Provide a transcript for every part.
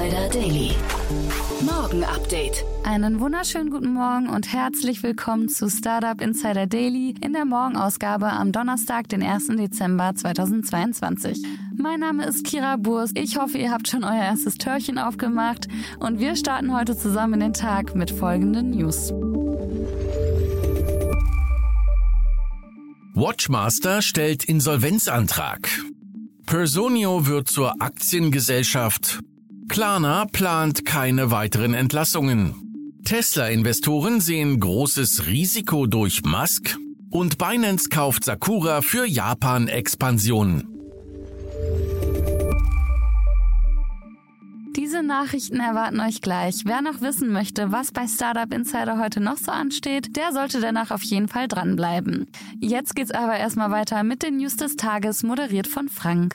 Insider Daily. Morgen Update. Einen wunderschönen guten Morgen und herzlich willkommen zu Startup Insider Daily in der Morgenausgabe am Donnerstag, den 1. Dezember 2022. Mein Name ist Kira Burs. Ich hoffe, ihr habt schon euer erstes Törchen aufgemacht und wir starten heute zusammen in den Tag mit folgenden News. Watchmaster stellt Insolvenzantrag. Personio wird zur Aktiengesellschaft. Klarna plant keine weiteren Entlassungen. Tesla-Investoren sehen großes Risiko durch Musk. Und Binance kauft Sakura für Japan-Expansion. Diese Nachrichten erwarten euch gleich. Wer noch wissen möchte, was bei Startup Insider heute noch so ansteht, der sollte danach auf jeden Fall dranbleiben. Jetzt geht's aber erstmal weiter mit den News des Tages, moderiert von Frank.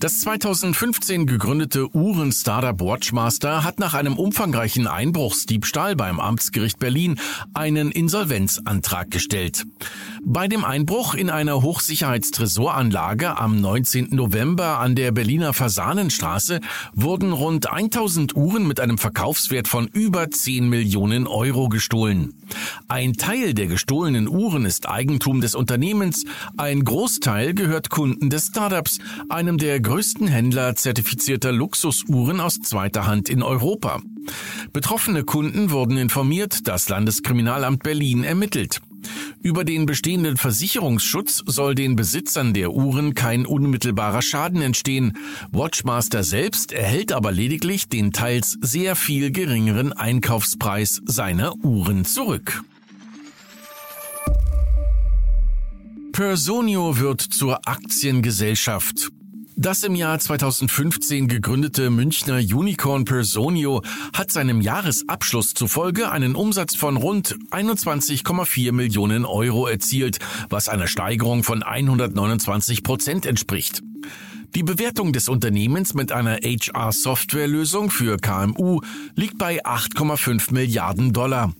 Das 2015 gegründete Uhren-Startup Watchmaster hat nach einem umfangreichen Einbruchsdiebstahl beim Amtsgericht Berlin einen Insolvenzantrag gestellt. Bei dem Einbruch in einer Hochsicherheitstresoranlage am 19. November an der Berliner Fasanenstraße wurden rund 1000 Uhren mit einem Verkaufswert von über 10 Millionen Euro gestohlen. Ein Teil der gestohlenen Uhren ist Eigentum des Unternehmens, ein Großteil gehört Kunden des Startups, einem der größten Händler zertifizierter Luxusuhren aus zweiter Hand in Europa. Betroffene Kunden wurden informiert, das Landeskriminalamt Berlin ermittelt. Über den bestehenden Versicherungsschutz soll den Besitzern der Uhren kein unmittelbarer Schaden entstehen. Watchmaster selbst erhält aber lediglich den teils sehr viel geringeren Einkaufspreis seiner Uhren zurück. Personio wird zur Aktiengesellschaft. Das im Jahr 2015 gegründete Münchner Unicorn Personio hat seinem Jahresabschluss zufolge einen Umsatz von rund 21,4 Millionen Euro erzielt, was einer Steigerung von 129 Prozent entspricht. Die Bewertung des Unternehmens mit einer HR-Softwarelösung für KMU liegt bei 8,5 Milliarden Dollar.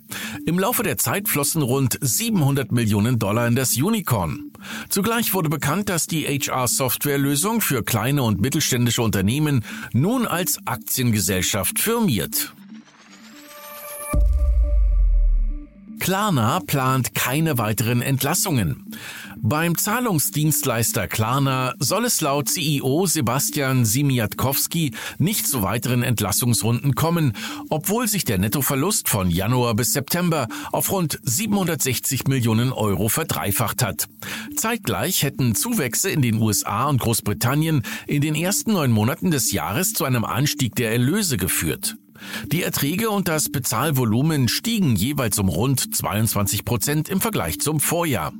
Im Laufe der Zeit flossen rund 700 Millionen Dollar in das Unicorn. Zugleich wurde bekannt, dass die HR-Softwarelösung für kleine und mittelständische Unternehmen nun als Aktiengesellschaft firmiert. Klarna plant keine weiteren Entlassungen. Beim Zahlungsdienstleister Klarna soll es laut CEO Sebastian Simiatkowski nicht zu weiteren Entlassungsrunden kommen, obwohl sich der Nettoverlust von Januar bis September auf rund 760 Millionen Euro verdreifacht hat. Zeitgleich hätten Zuwächse in den USA und Großbritannien in den ersten neun Monaten des Jahres zu einem Anstieg der Erlöse geführt. Die Erträge und das Bezahlvolumen stiegen jeweils um rund 22 Prozent im Vergleich zum Vorjahr.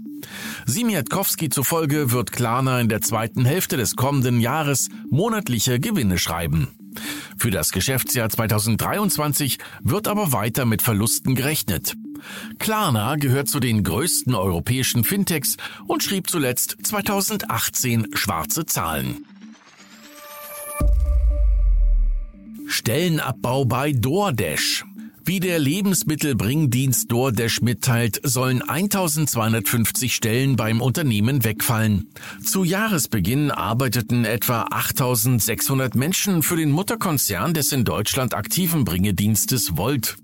Simiatkowski zufolge wird Klarna in der zweiten Hälfte des kommenden Jahres monatliche Gewinne schreiben. Für das Geschäftsjahr 2023 wird aber weiter mit Verlusten gerechnet. Klarna gehört zu den größten europäischen Fintechs und schrieb zuletzt 2018 schwarze Zahlen. Stellenabbau bei DoorDash. Wie der Lebensmittelbringdienst DoorDash mitteilt, sollen 1250 Stellen beim Unternehmen wegfallen. Zu Jahresbeginn arbeiteten etwa 8600 Menschen für den Mutterkonzern des in Deutschland aktiven Bringedienstes Volt.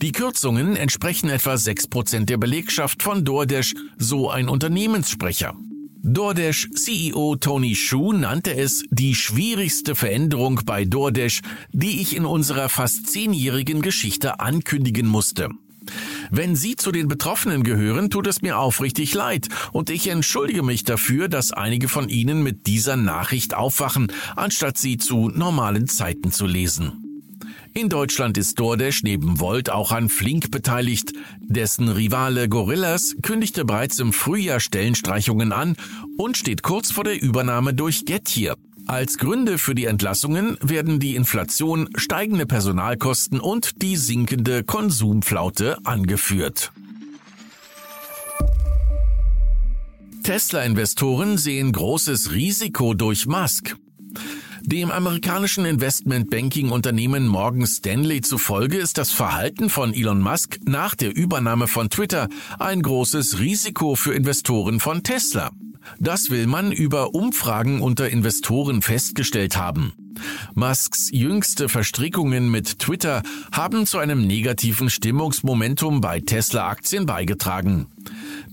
Die Kürzungen entsprechen etwa 6% der Belegschaft von DoorDash, so ein Unternehmenssprecher. DoorDash CEO Tony Shu nannte es die schwierigste Veränderung bei DoorDash, die ich in unserer fast zehnjährigen Geschichte ankündigen musste. Wenn Sie zu den Betroffenen gehören, tut es mir aufrichtig leid und ich entschuldige mich dafür, dass einige von Ihnen mit dieser Nachricht aufwachen, anstatt sie zu normalen Zeiten zu lesen. In Deutschland ist DoorDash neben Volt auch an Flink beteiligt. Dessen Rivale Gorillas kündigte bereits im Frühjahr Stellenstreichungen an und steht kurz vor der Übernahme durch Getir. Als Gründe für die Entlassungen werden die Inflation, steigende Personalkosten und die sinkende Konsumflaute angeführt. Tesla-Investoren sehen großes Risiko durch Musk. Dem amerikanischen Investmentbanking-Unternehmen Morgan Stanley zufolge ist das Verhalten von Elon Musk nach der Übernahme von Twitter ein großes Risiko für Investoren von Tesla. Das will man über Umfragen unter Investoren festgestellt haben. Musks jüngste Verstrickungen mit Twitter haben zu einem negativen Stimmungsmomentum bei Tesla-Aktien beigetragen.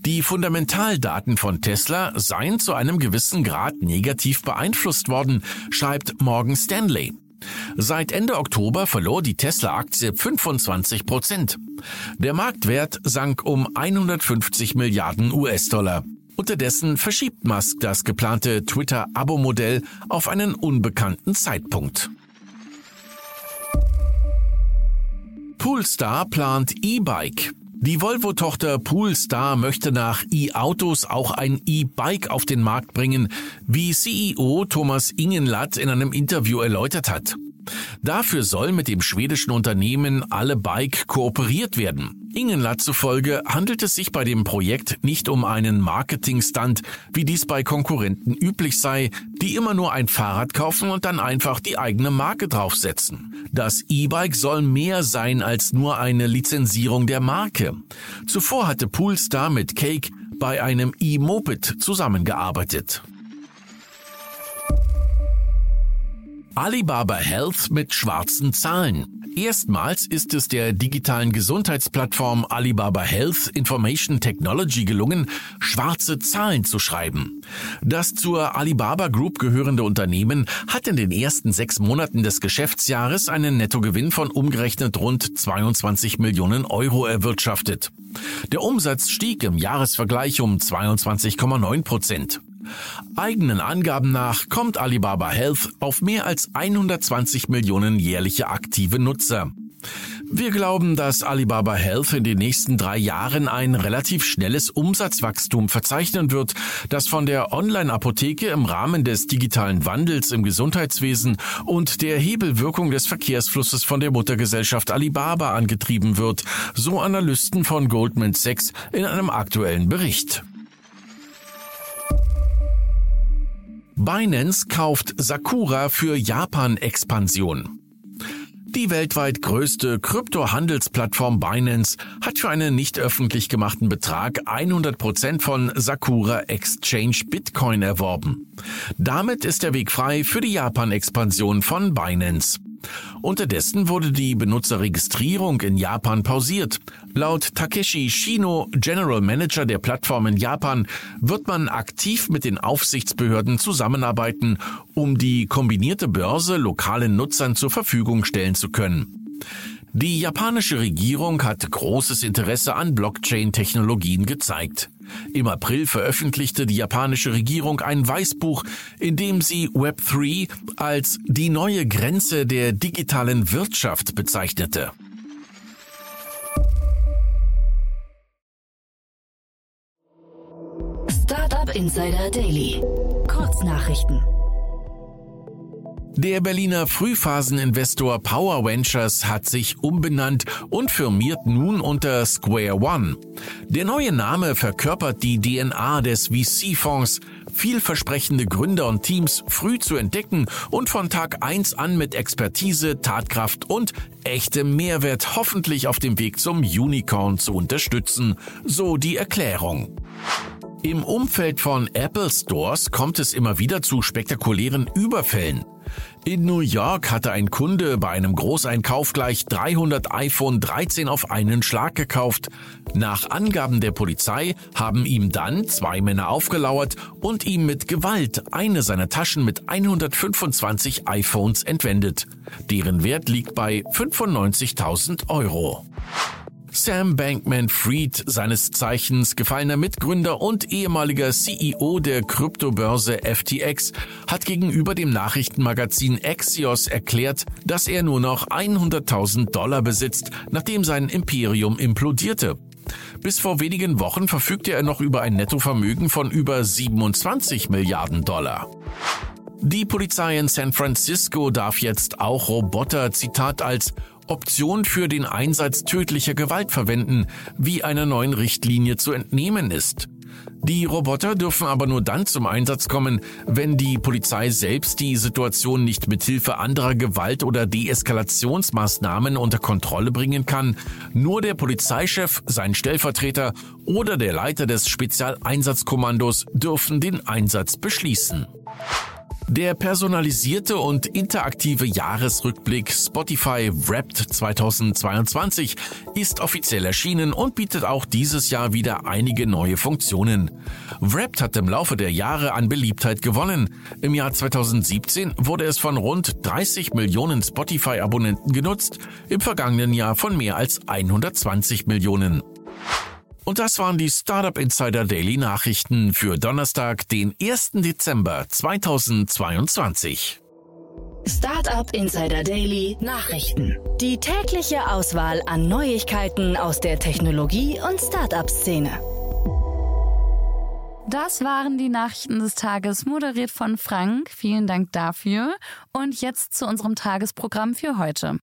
Die Fundamentaldaten von Tesla seien zu einem gewissen Grad negativ beeinflusst worden, schreibt Morgan Stanley. Seit Ende Oktober verlor die Tesla-Aktie 25 Prozent. Der Marktwert sank um 150 Milliarden US-Dollar. Unterdessen verschiebt Musk das geplante Twitter-Abo-Modell auf einen unbekannten Zeitpunkt. Poolstar plant E-Bike. Die Volvo-Tochter Poolstar möchte nach E-Autos auch ein E-Bike auf den Markt bringen, wie CEO Thomas Ingenlatt in einem Interview erläutert hat. Dafür soll mit dem schwedischen Unternehmen Alle Bike kooperiert werden. Ingenlatt zufolge handelt es sich bei dem Projekt nicht um einen Marketing-Stunt, wie dies bei Konkurrenten üblich sei, die immer nur ein Fahrrad kaufen und dann einfach die eigene Marke draufsetzen. Das E-Bike soll mehr sein als nur eine Lizenzierung der Marke. Zuvor hatte Poolstar mit Cake bei einem E-Moped zusammengearbeitet. Alibaba Health mit schwarzen Zahlen. Erstmals ist es der digitalen Gesundheitsplattform Alibaba Health Information Technology gelungen, schwarze Zahlen zu schreiben. Das zur Alibaba Group gehörende Unternehmen hat in den ersten sechs Monaten des Geschäftsjahres einen Nettogewinn von umgerechnet rund 22 Millionen Euro erwirtschaftet. Der Umsatz stieg im Jahresvergleich um 22,9 Prozent. Eigenen Angaben nach kommt Alibaba Health auf mehr als 120 Millionen jährliche aktive Nutzer. Wir glauben, dass Alibaba Health in den nächsten drei Jahren ein relativ schnelles Umsatzwachstum verzeichnen wird, das von der Online-Apotheke im Rahmen des digitalen Wandels im Gesundheitswesen und der Hebelwirkung des Verkehrsflusses von der Muttergesellschaft Alibaba angetrieben wird, so Analysten von Goldman Sachs in einem aktuellen Bericht. Binance kauft Sakura für Japan-Expansion. Die weltweit größte Kryptohandelsplattform Binance hat für einen nicht öffentlich gemachten Betrag 100% von Sakura Exchange Bitcoin erworben. Damit ist der Weg frei für die Japan-Expansion von Binance. Unterdessen wurde die Benutzerregistrierung in Japan pausiert. Laut Takeshi Shino, General Manager der Plattform in Japan, wird man aktiv mit den Aufsichtsbehörden zusammenarbeiten, um die kombinierte Börse lokalen Nutzern zur Verfügung stellen zu können. Die japanische Regierung hat großes Interesse an Blockchain-Technologien gezeigt. Im April veröffentlichte die japanische Regierung ein Weißbuch, in dem sie Web3 als die neue Grenze der digitalen Wirtschaft bezeichnete. Startup Insider Daily. Kurznachrichten. Der Berliner Frühphaseninvestor Power Ventures hat sich umbenannt und firmiert nun unter Square One. Der neue Name verkörpert die DNA des VC-Fonds vielversprechende Gründer und Teams früh zu entdecken und von Tag 1 an mit Expertise, Tatkraft und echtem Mehrwert hoffentlich auf dem Weg zum Unicorn zu unterstützen, so die Erklärung. Im Umfeld von Apple Stores kommt es immer wieder zu spektakulären Überfällen. In New York hatte ein Kunde bei einem Großeinkauf gleich 300 iPhone 13 auf einen Schlag gekauft. Nach Angaben der Polizei haben ihm dann zwei Männer aufgelauert und ihm mit Gewalt eine seiner Taschen mit 125 iPhones entwendet. Deren Wert liegt bei 95.000 Euro. Sam Bankman-Fried, seines Zeichens gefallener Mitgründer und ehemaliger CEO der Kryptobörse FTX, hat gegenüber dem Nachrichtenmagazin Axios erklärt, dass er nur noch 100.000 Dollar besitzt, nachdem sein Imperium implodierte. Bis vor wenigen Wochen verfügte er noch über ein Nettovermögen von über 27 Milliarden Dollar. Die Polizei in San Francisco darf jetzt auch Roboter, Zitat, als Option für den Einsatz tödlicher Gewalt verwenden, wie einer neuen Richtlinie zu entnehmen ist. Die Roboter dürfen aber nur dann zum Einsatz kommen, wenn die Polizei selbst die Situation nicht mit Hilfe anderer Gewalt- oder Deeskalationsmaßnahmen unter Kontrolle bringen kann. Nur der Polizeichef, sein Stellvertreter oder der Leiter des Spezialeinsatzkommandos dürfen den Einsatz beschließen. Der personalisierte und interaktive Jahresrückblick Spotify Wrapped 2022 ist offiziell erschienen und bietet auch dieses Jahr wieder einige neue Funktionen. Wrapped hat im Laufe der Jahre an Beliebtheit gewonnen. Im Jahr 2017 wurde es von rund 30 Millionen Spotify-Abonnenten genutzt, im vergangenen Jahr von mehr als 120 Millionen. Und das waren die Startup Insider Daily Nachrichten für Donnerstag, den 1. Dezember 2022. Startup Insider Daily Nachrichten. Die tägliche Auswahl an Neuigkeiten aus der Technologie- und Startup-Szene. Das waren die Nachrichten des Tages, moderiert von Frank. Vielen Dank dafür. Und jetzt zu unserem Tagesprogramm für heute.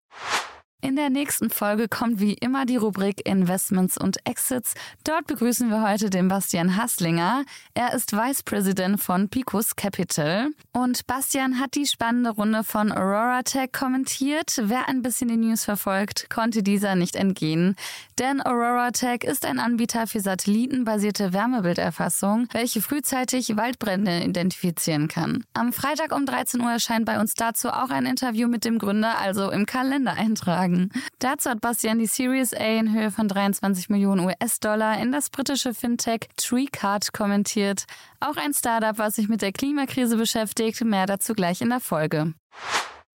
In der nächsten Folge kommt wie immer die Rubrik Investments und Exits. Dort begrüßen wir heute den Bastian Hasslinger. Er ist Vice President von Picos Capital. Und Bastian hat die spannende Runde von Aurora Tech kommentiert. Wer ein bisschen die News verfolgt, konnte dieser nicht entgehen. Denn Aurora Tech ist ein Anbieter für satellitenbasierte Wärmebilderfassung, welche frühzeitig Waldbrände identifizieren kann. Am Freitag um 13 Uhr erscheint bei uns dazu auch ein Interview mit dem Gründer, also im Kalender eintragen sagen. Dazu hat Bastian die Series A in Höhe von 23 Millionen US-Dollar in das britische Fintech TreeCard kommentiert. Auch ein Startup, was sich mit der Klimakrise beschäftigt. Mehr dazu gleich in der Folge.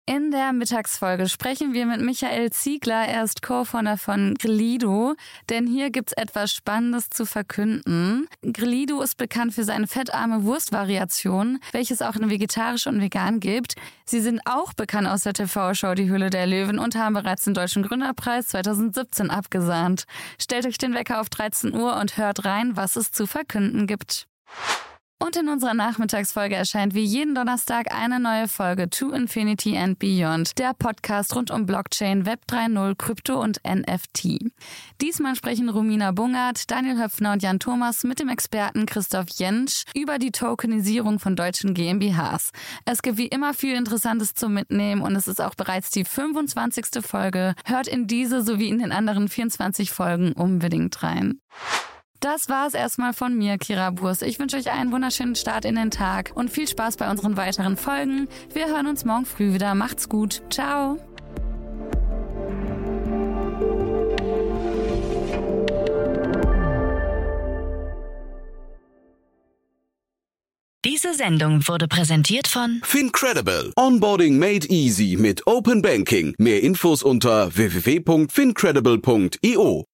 In der Mittagsfolge sprechen wir mit Michael Ziegler. Er ist Co-Founder von Grillido, denn hier gibt's etwas Spannendes zu verkünden. Grillido ist bekannt für seine fettarme Wurstvariation, welches auch in vegetarisch und vegan gibt. Sie sind auch bekannt aus der TV-Show Die Hülle der Löwen und haben bereits den Deutschen Gründerpreis 2017 abgesahnt. Stellt euch den Wecker auf 13 Uhr und hört rein, was es zu verkünden gibt. Und in unserer Nachmittagsfolge erscheint wie jeden Donnerstag eine neue Folge To Infinity and Beyond, der Podcast rund um Blockchain, Web 3.0, Krypto und NFT. Diesmal sprechen Romina Bungert, Daniel Höpfner und Jan Thomas mit dem Experten Christoph Jentsch über die Tokenisierung von deutschen GmbHs. Es gibt wie immer viel Interessantes zum Mitnehmen und es ist auch bereits die 25. Folge. Hört in diese sowie in den anderen 24 Folgen unbedingt rein. Das war es erstmal von mir, Kira Burs. Ich wünsche euch einen wunderschönen Start in den Tag und viel Spaß bei unseren weiteren Folgen. Wir hören uns morgen früh wieder. Macht's gut. Ciao. Diese Sendung wurde präsentiert von Fincredible. Onboarding made easy mit Open Banking. Mehr Infos unter www.fincredible.io.